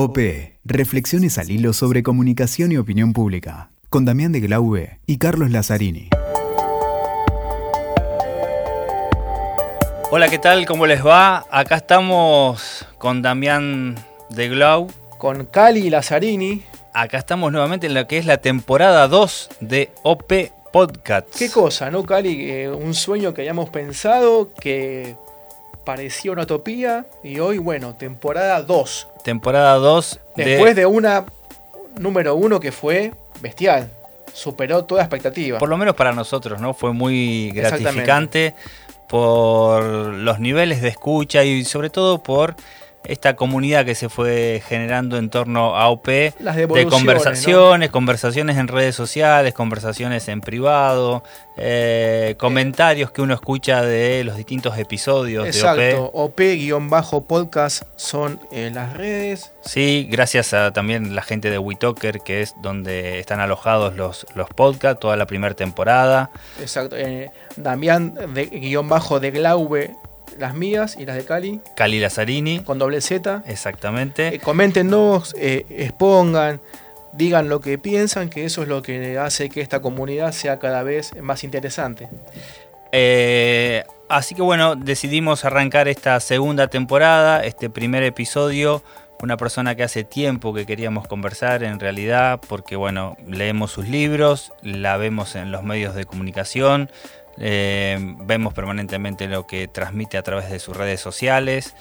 OP, Reflexiones al hilo sobre comunicación y opinión pública, con Damián de Glaube y Carlos Lazzarini. Hola, ¿qué tal? ¿Cómo les va? Acá estamos con Damián de Glau. Con Cali Lazzarini. Acá estamos nuevamente en lo que es la temporada 2 de OP Podcast. Qué cosa, ¿no, Cali? Eh, un sueño que habíamos pensado que parecía una utopía y hoy, bueno, temporada 2. Temporada 2. Después de... una número 1 que fue bestial. Superó toda expectativa. Por lo menos para nosotros, ¿no? Fue muy gratificante por los niveles de escucha y sobre todo por esta comunidad que se fue generando en torno a OP de conversaciones, conversaciones en redes sociales, conversaciones en privado, eh, comentarios que uno escucha de los distintos episodios de OP. OP-podcast son en las redes. Sí, gracias a también la gente de WeTalker, que es donde están alojados los, los podcasts, toda la primera temporada. Exacto. Eh, Damián de guion bajo de Glaube las mías y las de Cali. Cali Lazzarini. Con doble Z. Exactamente. Eh, coméntenos, eh, expongan, digan lo que piensan, que eso es lo que hace que esta comunidad sea cada vez más interesante. Eh, así que bueno, decidimos arrancar esta segunda temporada, este primer episodio. Una persona que hace tiempo que queríamos conversar en realidad, porque bueno, leemos sus libros, la vemos en los medios de comunicación, eh, vemos permanentemente lo que transmite a través de sus redes sociales,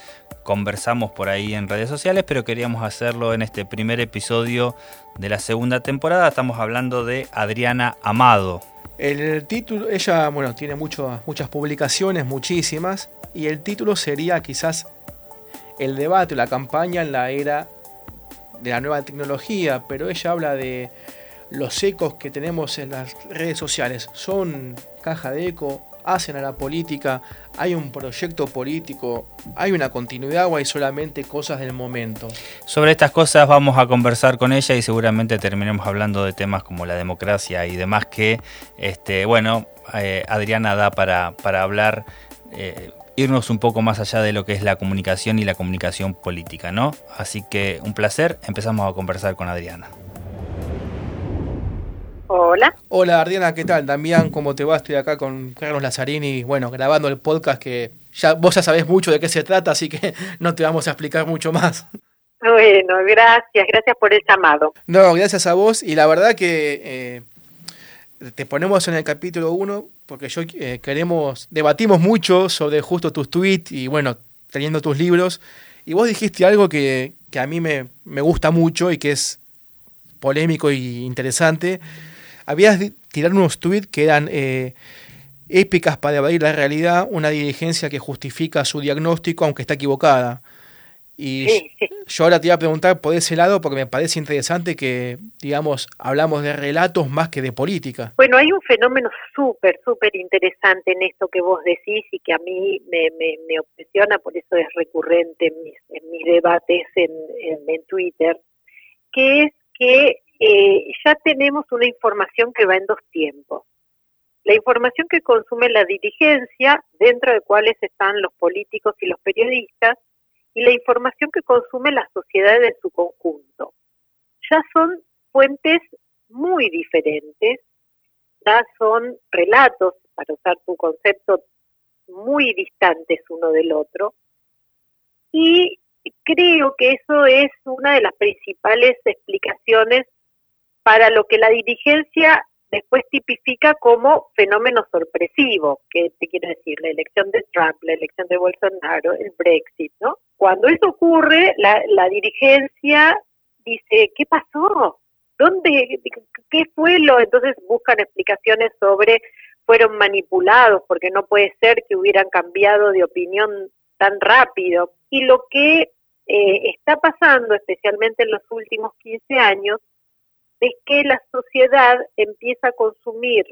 conversamos por ahí en redes sociales, pero queríamos hacerlo en este primer episodio de la segunda temporada. Estamos hablando de Adriana Amado. El título, ella, bueno, tiene muchas publicaciones, muchísimas, y el título sería quizás el debate o la campaña en la era de la nueva tecnología, pero ella habla de los ecos que tenemos en las redes sociales son caja de eco, hacen a la política, hay un proyecto político, hay una continuidad o hay solamente cosas del momento. Sobre estas cosas vamos a conversar con ella y seguramente terminemos hablando de temas como la democracia y demás que, este, bueno, eh, Adriana da para, para hablar. Eh, irnos un poco más allá de lo que es la comunicación y la comunicación política, ¿no? Así que un placer, empezamos a conversar con Adriana. Hola. Hola, Ardiana, ¿qué tal? Damián, ¿cómo te va? Estoy acá con Carlos Lazzarini, bueno, grabando el podcast que ya vos ya sabés mucho de qué se trata, así que no te vamos a explicar mucho más. Bueno, gracias, gracias por el llamado. No, gracias a vos y la verdad que eh, te ponemos en el capítulo 1 porque yo eh, queremos, debatimos mucho sobre justo tus tweets y bueno, teniendo tus libros y vos dijiste algo que, que a mí me, me gusta mucho y que es polémico y interesante habías tirado unos tweets que eran eh, épicas para evadir la realidad, una dirigencia que justifica su diagnóstico aunque está equivocada. Y yo ahora te iba a preguntar por ese lado porque me parece interesante que, digamos, hablamos de relatos más que de política. Bueno, hay un fenómeno súper, súper interesante en esto que vos decís y que a mí me, me, obsesiona, por eso es recurrente en mis, en mis debates en, en Twitter, que es que eh, ya tenemos una información que va en dos tiempos. La información que consume la dirigencia, dentro de cuáles están los políticos y los periodistas, y la información que consume la sociedad en su conjunto. Ya son fuentes muy diferentes, ya son relatos, para usar tu concepto, muy distantes uno del otro, y creo que eso es una de las principales explicaciones para lo que la dirigencia después tipifica como fenómeno sorpresivo, que te quiero decir, la elección de Trump, la elección de Bolsonaro, el Brexit, ¿no? Cuando eso ocurre, la, la dirigencia dice, ¿qué pasó? ¿Dónde? ¿Qué fue lo? Entonces buscan explicaciones sobre fueron manipulados, porque no puede ser que hubieran cambiado de opinión tan rápido. Y lo que eh, está pasando, especialmente en los últimos 15 años, es que la sociedad empieza a consumir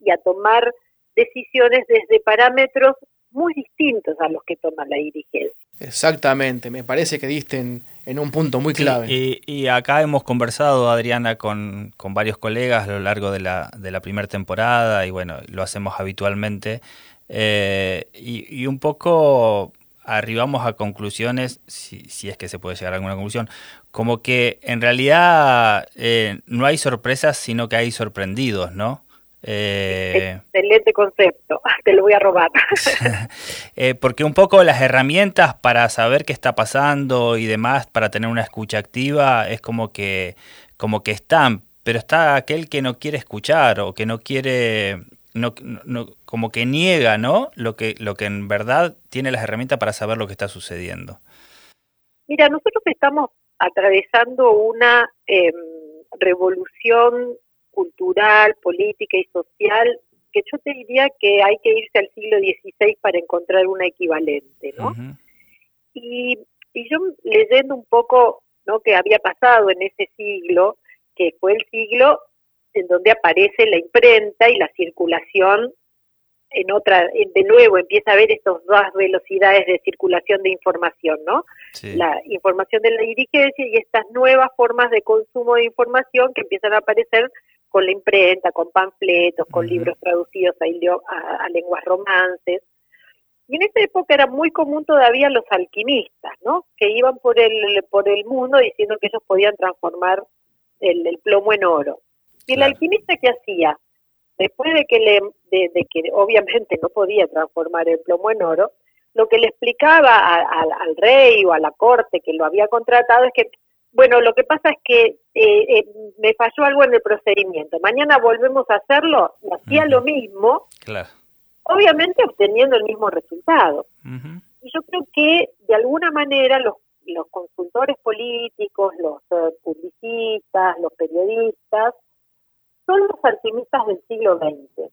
y a tomar decisiones desde parámetros muy distintos a los que toma la dirigencia. Exactamente, me parece que diste en, un punto muy clave. y, acá hemos conversado, Adriana, con, varios colegas a lo largo de la, de la primera temporada y bueno, lo hacemos habitualmente. Eh, y, un poco arribamos a conclusiones, si, es que se puede llegar a alguna conclusión, como que en realidad eh, no hay sorpresas, sino que hay sorprendidos, ¿no? Eh, Excelente concepto, te lo voy a robar. Eh, porque un poco las herramientas para saber qué está pasando y demás, para tener una escucha activa, es como que, como que están, pero está aquel que no quiere escuchar o que no quiere, no, no, como que niega, ¿no? Lo que, lo que en verdad tiene las herramientas para saber lo que está sucediendo. Mira, nosotros estamos atravesando una em, revolución cultural, política y social, que yo te diría que hay que irse al siglo XVI para encontrar una equivalente, ¿no? y, y yo leyendo un poco ¿no? que había pasado en ese siglo, que fue el siglo en donde aparece la imprenta y la circulación en otra, de nuevo empieza a haber estas dos velocidades de circulación de información, ¿no? La información de la dirigencia y estas nuevas formas de consumo de información que empiezan a aparecer con la imprenta, con panfletos, con libros traducidos a, lenguas romances. Y en esa época era muy común todavía los alquimistas, ¿no? Que iban por el, por el mundo diciendo que ellos podían transformar el, plomo en oro. Y el alquimista, ¿qué hacía? Después de que, le, de, que obviamente no podía transformar el plomo en oro, lo que le explicaba al rey o a la corte que lo había contratado es que bueno, lo que pasa es que eh, eh, me falló algo en el procedimiento. Mañana volvemos a hacerlo y hacía lo mismo, obviamente obteniendo el mismo resultado. Y yo creo que de alguna manera los, los consultores políticos, los eh, publicistas, los periodistas, son los alquimistas del siglo XX.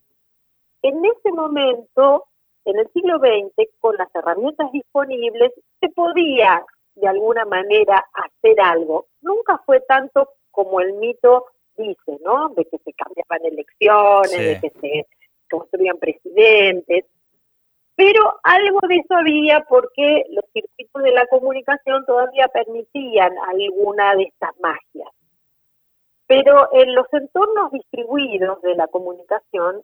En ese momento, en el siglo XX, con las herramientas disponibles, se podía de alguna manera hacer algo. Nunca fue tanto como el mito dice, ¿no? De que se cambiaban elecciones, de que se construían presidentes. Pero algo de eso había porque los circuitos de la comunicación todavía permitían alguna de estas magias. Pero en los entornos distribuidos de la comunicación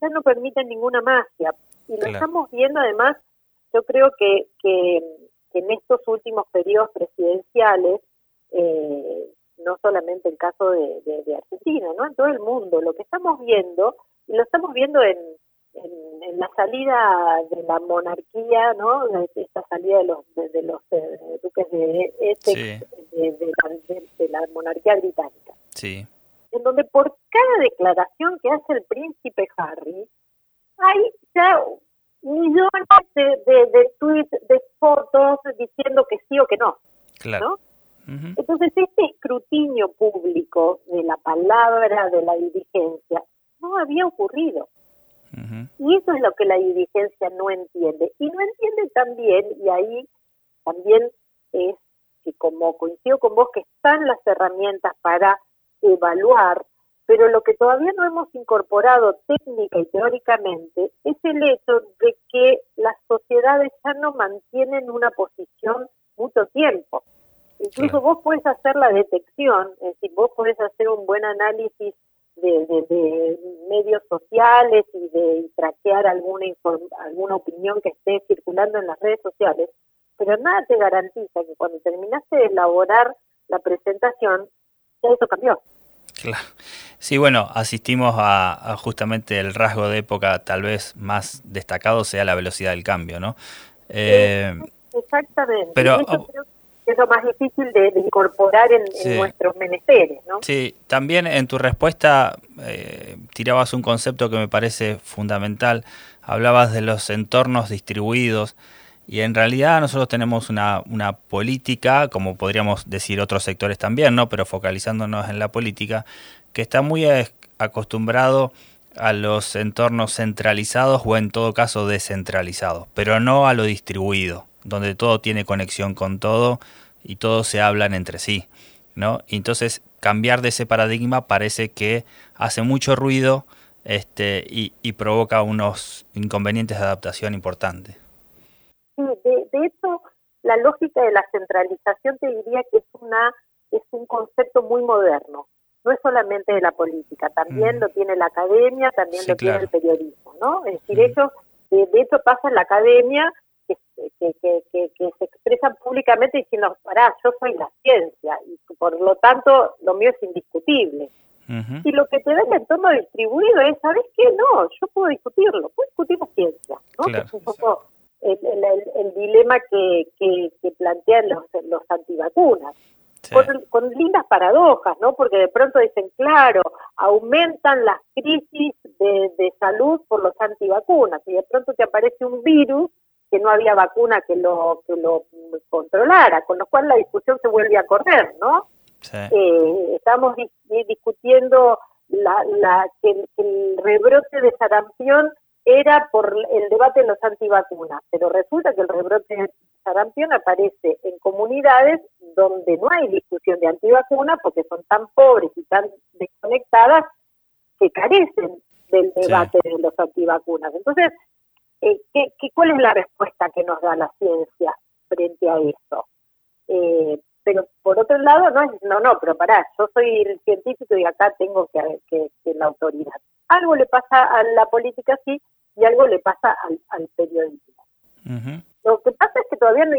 ya no permiten ninguna magia. Y lo estamos viendo además, yo creo que, que que en estos últimos periodos presidenciales, eh, no solamente el caso de, Argentina, ¿no? En todo el mundo, lo que estamos viendo, y lo estamos viendo en, en, la salida de la monarquía, ¿no? Esta salida de los, de, los eh, duques de Essex, de, la monarquía británica. Sí. En donde por cada declaración que hace el príncipe Harry, hay ya millones de, de, tweets, de fotos diciendo que sí o que no. Claro. Entonces, este escrutinio público de la palabra de la dirigencia no había ocurrido. Y eso es lo que la dirigencia no entiende. Y no entiende también, y ahí también es que como coincido con vos, que están las herramientas para evaluar pero lo que todavía no hemos incorporado técnica y teóricamente es el hecho de que las sociedades ya no mantienen una posición mucho tiempo. Incluso vos puedes hacer la detección, es decir, vos podés hacer un buen análisis de, medios sociales y de traquear alguna, alguna opinión que esté circulando en las redes sociales, pero nada te garantiza que cuando terminaste de elaborar la presentación, ya eso cambió. Claro. Sí, bueno, asistimos a, justamente el rasgo de época tal vez más destacado sea la velocidad del cambio, ¿no? Eh, exactamente. Pero, es lo más difícil de, incorporar en, nuestros menesteres, ¿no? Sí, también en tu respuesta eh, tirabas un concepto que me parece fundamental. Hablabas de los entornos distribuidos. Y en realidad nosotros tenemos una, una, política, como podríamos decir otros sectores también, ¿no? Pero focalizándonos en la política, que está muy acostumbrado a los entornos centralizados o en todo caso descentralizados, pero no a lo distribuido, donde todo tiene conexión con todo y todos se hablan entre sí, ¿no? entonces cambiar de ese paradigma parece que hace mucho ruido este, y, provoca unos inconvenientes de adaptación importantes. De, hecho, la lógica de la centralización te diría que es una es un concepto muy moderno no es solamente de la política, también lo tiene la academia, también lo tiene el periodismo, ¿no? Es decir, ellos, de, hecho pasa en la academia, que que, que, se expresan públicamente diciendo, pará, yo soy la ciencia y por lo tanto lo mío es indiscutible. Y lo que te da el entorno distribuido es, ¿sabes qué? No, yo puedo discutirlo, puedo discutir la ciencia, ¿no? es un poco el, el, dilema que, que, plantean los, los antivacunas. Con, lindas paradojas, ¿no? Porque de pronto dicen, claro, aumentan las crisis de, de salud por los antivacunas y de pronto te aparece un virus que no había vacuna que lo que lo controlara, con lo cual la discusión se vuelve a correr, ¿no? Eh, estamos discutiendo la, la, que, el rebrote de sarampión era por el debate de los antivacunas, pero resulta que el rebrote de sarampión aparece en comunidades donde no hay discusión de antivacunas porque son tan pobres y tan desconectadas que carecen del debate de los antivacunas. Entonces, eh, ¿qué, cuál es la respuesta que nos da la ciencia frente a eso? Eh, pero por otro lado, no es, no, no, pero pará, yo soy el científico y acá tengo que, que, que la autoridad. Algo le pasa a la política sí y algo le pasa al, periodismo. Lo que pasa es que todavía no,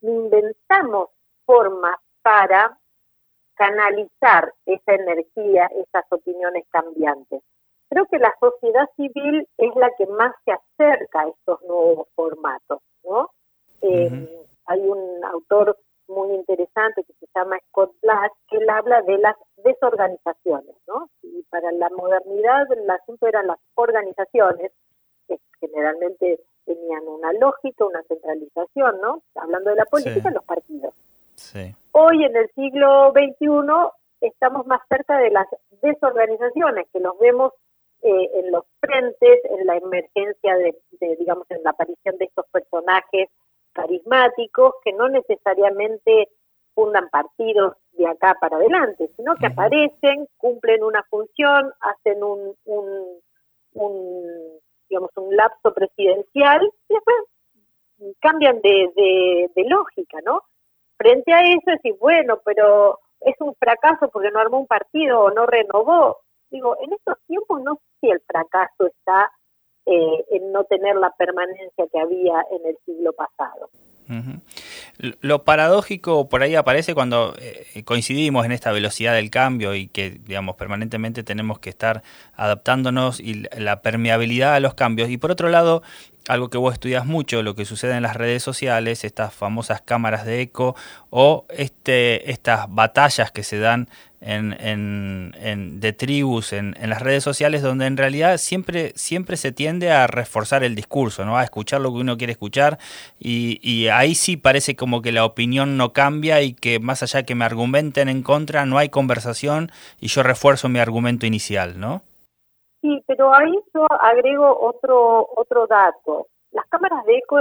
inventamos formas para canalizar esa energía, esas opiniones cambiantes. Creo que la sociedad civil es la que más se acerca a estos nuevos formatos, ¿no? Eh, hay un autor muy interesante que se llama Scott Black, que él habla de las desorganizaciones, ¿no? Y para la modernidad el asunto eran las organizaciones, que generalmente tenían una lógica, una centralización, ¿no? Hablando de la política, los partidos. Hoy, en el siglo XXI, estamos más cerca de las desorganizaciones, que los vemos eh, en los frentes, en la emergencia de, digamos, en la aparición de estos personajes carismáticos que no necesariamente fundan partidos de acá para adelante, sino que aparecen, cumplen una función, hacen un, un, digamos, un lapso presidencial y después cambian de, de, lógica, ¿no? Frente a eso, decir, bueno, pero es un fracaso porque no armó un partido o no renovó. Digo, en estos tiempos no sé si el fracaso está eh, en no tener la permanencia que había en el siglo pasado. Lo paradójico por ahí aparece cuando eh, coincidimos en esta velocidad del cambio y que, digamos, permanentemente tenemos que estar adaptándonos y la permeabilidad a los cambios. Y por otro lado, algo que vos estudias mucho, lo que sucede en las redes sociales, estas famosas cámaras de eco o este, estas batallas que se dan en, en, de tribus en, en, las redes sociales, donde en realidad siempre, siempre se tiende a reforzar el discurso, ¿no? a escuchar lo que uno quiere escuchar, y, y ahí sí parece como que la opinión no cambia y que más allá que me argumenten en contra, no hay conversación y yo refuerzo mi argumento inicial, ¿no? Sí, pero ahí yo agrego otro, otro dato. Las cámaras de eco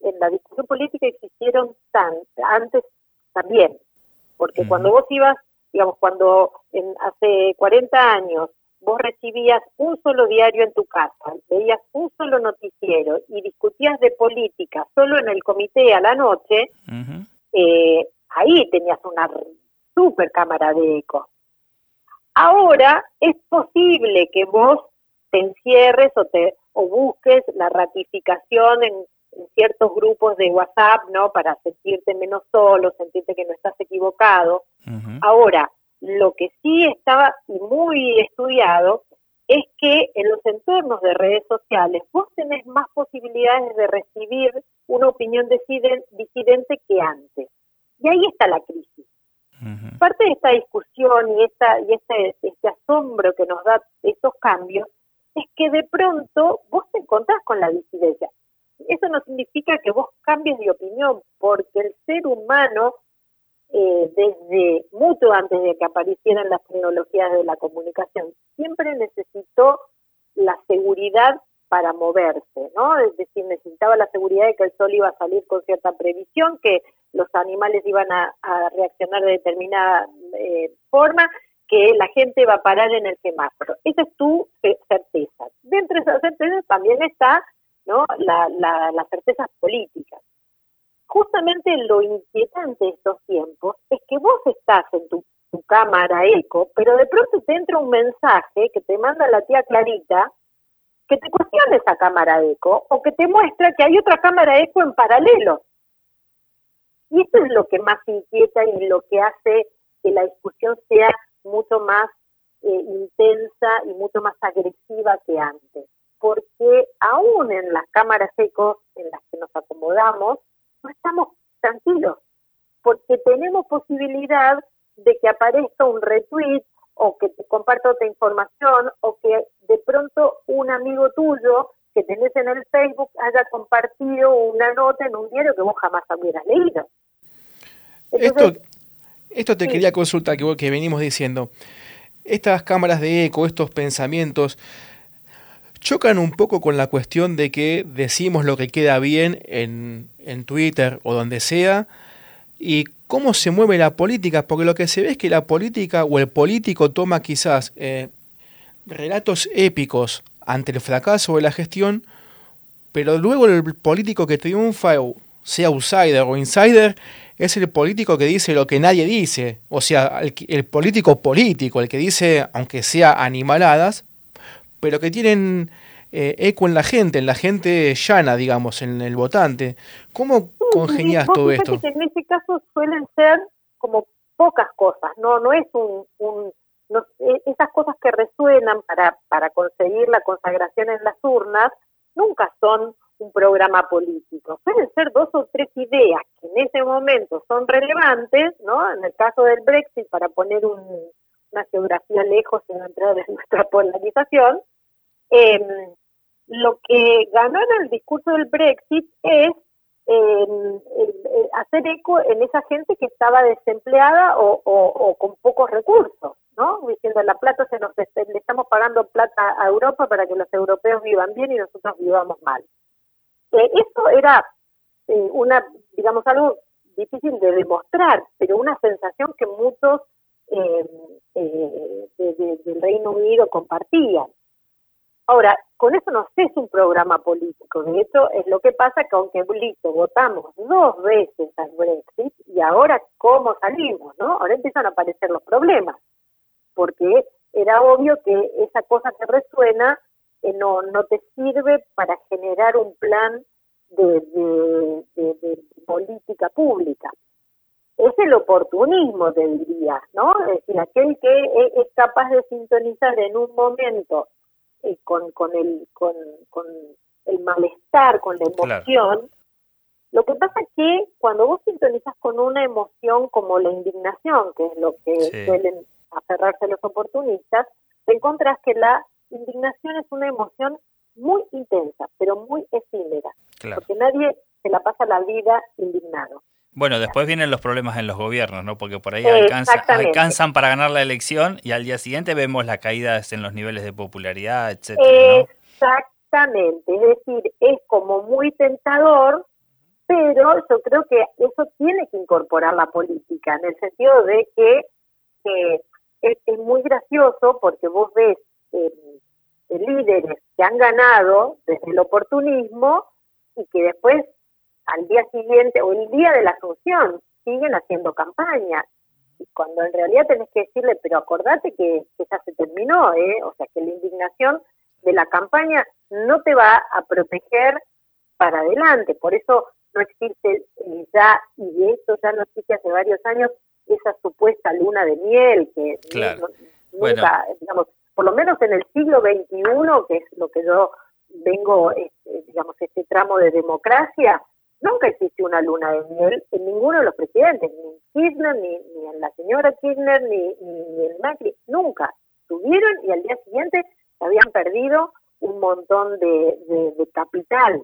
en la discusión política existieron tan, antes también, porque cuando vos ibas, digamos, cuando en, hace 40 años vos recibías un solo diario en tu casa, veías un solo noticiero y discutías de política solo en el comité a la noche, eh, ahí tenías una super cámara de eco. Ahora es posible que vos te encierres o te o busques la ratificación en, ciertos grupos de WhatsApp, ¿no? Para sentirte menos solo, sentirte que no estás equivocado. Ahora, lo que sí estaba muy estudiado es que en los entornos de redes sociales vos tenés más posibilidades de recibir una opinión disidente que antes. Y ahí está la crisis. Parte de esta discusión y, esta, y este, este asombro que nos da estos cambios es que de pronto vos te encontrás con la disidencia. Eso no significa que vos cambies de opinión, porque el ser humano, eh, desde mucho antes de que aparecieran las tecnologías de la comunicación, siempre necesitó la seguridad para moverse, ¿no? Es decir, necesitaba la seguridad de que el sol iba a salir con cierta previsión, que los animales iban a, reaccionar de determinada eh, forma, que la gente va a parar en el semáforo. Esa es tu certeza. Dentro de esas certezas también está ¿no? la, la, las certezas políticas. Justamente lo inquietante de estos tiempos es que vos estás en tu, cámara eco, pero de pronto te entra un mensaje que te manda la tía Clarita que te cuestione esa cámara eco o que te muestra que hay otra cámara eco en paralelo. Y eso es lo que más inquieta y lo que hace que la discusión sea mucho más eh, intensa y mucho más agresiva que antes. Porque aún en las cámaras eco en las que nos acomodamos, no estamos tranquilos, porque tenemos posibilidad de que aparezca un retweet o que te comparta otra información o que de pronto un amigo tuyo que tenés en el Facebook haya compartido una nota en un diario que vos jamás hubieras leído. esto, esto te quería consultar, que, que venimos diciendo. Estas cámaras de eco, estos pensamientos, chocan un poco con la cuestión de que decimos lo que queda bien en, en Twitter o donde sea, y cómo se mueve la política, porque lo que se ve es que la política o el político toma quizás eh, relatos épicos ante el fracaso de la gestión, pero luego el político que triunfa, sea outsider o insider, es el político que dice lo que nadie dice, o sea, el, político político, el que dice, aunque sea animaladas, pero que tienen eh, eco en la gente, en la gente llana, digamos, en el votante. ¿Cómo congenias todo esto? en ese caso suelen ser como pocas cosas, no no es un, un e, esas cosas que resuenan para para conseguir la consagración en las urnas nunca son un programa político. Pueden ser dos o tres ideas que en ese momento son relevantes, ¿no? En el caso del Brexit, para poner una geografía lejos en entrar en nuestra polarización, eh, lo que ganó en el discurso del Brexit es hacer eco en esa gente que estaba desempleada o, con pocos recursos, ¿no? Diciendo, la plata se nos le estamos pagando plata a Europa para que los europeos vivan bien y nosotros vivamos mal. Eh, eso era eh, una, digamos, algo difícil de demostrar, pero una sensación que muchos eh, del Reino Unido compartían. Ahora, con eso no es un programa político, de hecho es lo que pasa que aunque listo, votamos dos veces al Brexit y ahora cómo salimos, ¿no? Ahora empiezan a aparecer los problemas, porque era obvio que esa cosa que resuena eh, no, no te sirve para generar un plan de, de, política pública. Es el oportunismo, te diría, ¿no? Es decir, aquel que es capaz de sintonizar en un momento eh, con, con, el, con, con el malestar, con la emoción. Lo que pasa es que cuando vos sintonizas con una emoción como la indignación, que es lo que suelen aferrarse los oportunistas, te encontrás que la indignación es una emoción muy intensa, pero muy efímera, porque nadie se la pasa la vida indignado. Bueno, después vienen los problemas en los gobiernos, ¿no? Porque por ahí alcanzan para ganar la elección y al día siguiente vemos las caídas en los niveles de popularidad, etcétera. Exactamente, es decir, es como muy tentador, pero yo creo que eso tiene que incorporar la política, en el sentido de que es, muy gracioso porque vos ves eh, líderes que han ganado desde el oportunismo y que después al día siguiente o el día de la asunción siguen haciendo campaña. Y cuando en realidad tenés que decirle, pero acordate que, que ya se terminó, ¿eh? o sea, que la indignación de la campaña no te va a proteger para adelante. Por eso no existe eh, ya, y de eso ya no existe hace varios años, esa supuesta luna de miel que nunca, digamos, por lo menos en el siglo XXI, que es lo que yo vengo, este, digamos, este tramo de democracia, Nunca existió una luna de miel en ninguno de los presidentes, ni en Kirchner, ni, en la señora Kirchner, ni, ni, en Macri, nunca. Tuvieron y al día siguiente se habían perdido un montón de, de, capital.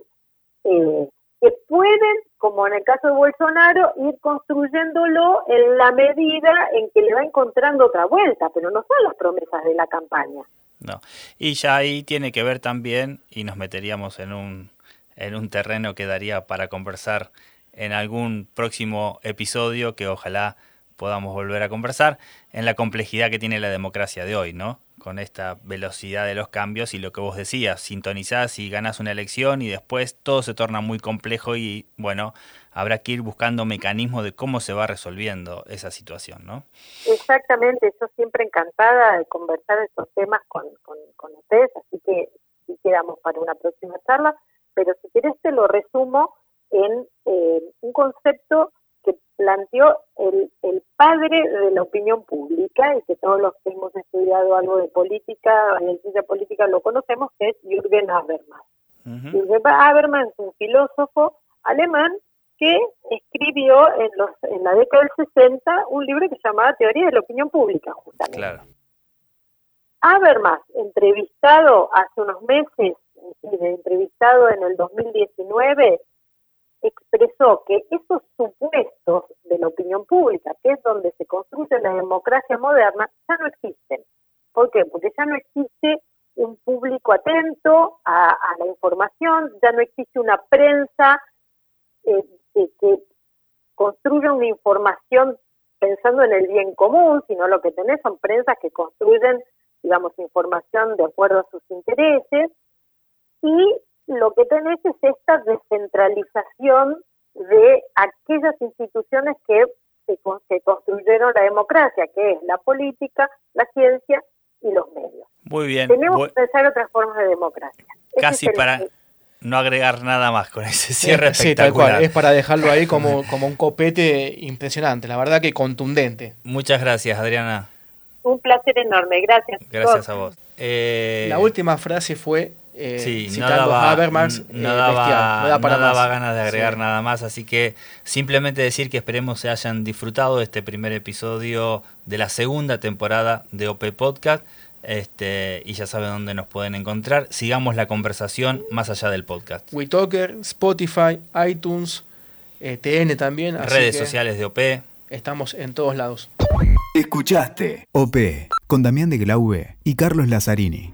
Eh, que pueden, como en el caso de Bolsonaro, ir construyéndolo en la medida en que le va encontrando otra vuelta, pero no son las promesas de la campaña. No, y ya ahí tiene que ver también, y nos meteríamos en un en un terreno que daría para conversar en algún próximo episodio que ojalá podamos volver a conversar en la complejidad que tiene la democracia de hoy, ¿no? Con esta velocidad de los cambios y lo que vos decías, sintonizás y ganas una elección y después todo se torna muy complejo y bueno, habrá que ir buscando mecanismos de cómo se va resolviendo esa situación, ¿no? Exactamente, yo siempre encantada de conversar estos temas con, con, con ustedes, así que si quedamos para una próxima charla, pero si querés te lo resumo en eh, un concepto que planteó el, el, padre de la opinión pública y que todos los que hemos estudiado algo de política, en ciencia política lo conocemos, que es Jürgen Habermas. Jürgen Habermas es un filósofo alemán que escribió en, los, en la década del 60 un libro que se llamaba Teoría de la Opinión Pública, justamente. Claro. Habermas, entrevistado hace unos meses, entrevistado en el 2019, expresó que esos supuestos de la opinión pública, que es donde se construye la democracia moderna, ya no existen. ¿Por qué? Porque ya no existe un público atento a, la información, ya no existe una prensa eh, que, construya una información pensando en el bien común, sino lo que tenés son prensas que construyen, digamos, información de acuerdo a sus intereses y lo que tenés es esta descentralización de aquellas instituciones que, que, construyeron la democracia, que es la política, la ciencia y los medios. Muy bien. Tenemos que pensar otras formas de democracia. Casi para no agregar nada más con ese cierre espectacular. Es para dejarlo ahí como, como un copete impresionante, la verdad que contundente. Muchas gracias, Adriana. Un placer enorme, gracias. Gracias a vos. Eh, la última frase fue eh, sí, no daba, no, daba, ganas de agregar nada más, así que simplemente decir que esperemos se hayan disfrutado este primer episodio de la segunda temporada de OP Podcast. Este, y ya saben dónde nos pueden encontrar. Sigamos la conversación más allá del podcast. WeTalker, Spotify, iTunes, eh, TN también. Redes sociales de OP. Estamos en todos lados. Escuchaste OP con Damián de Glaube y Carlos Lazzarini.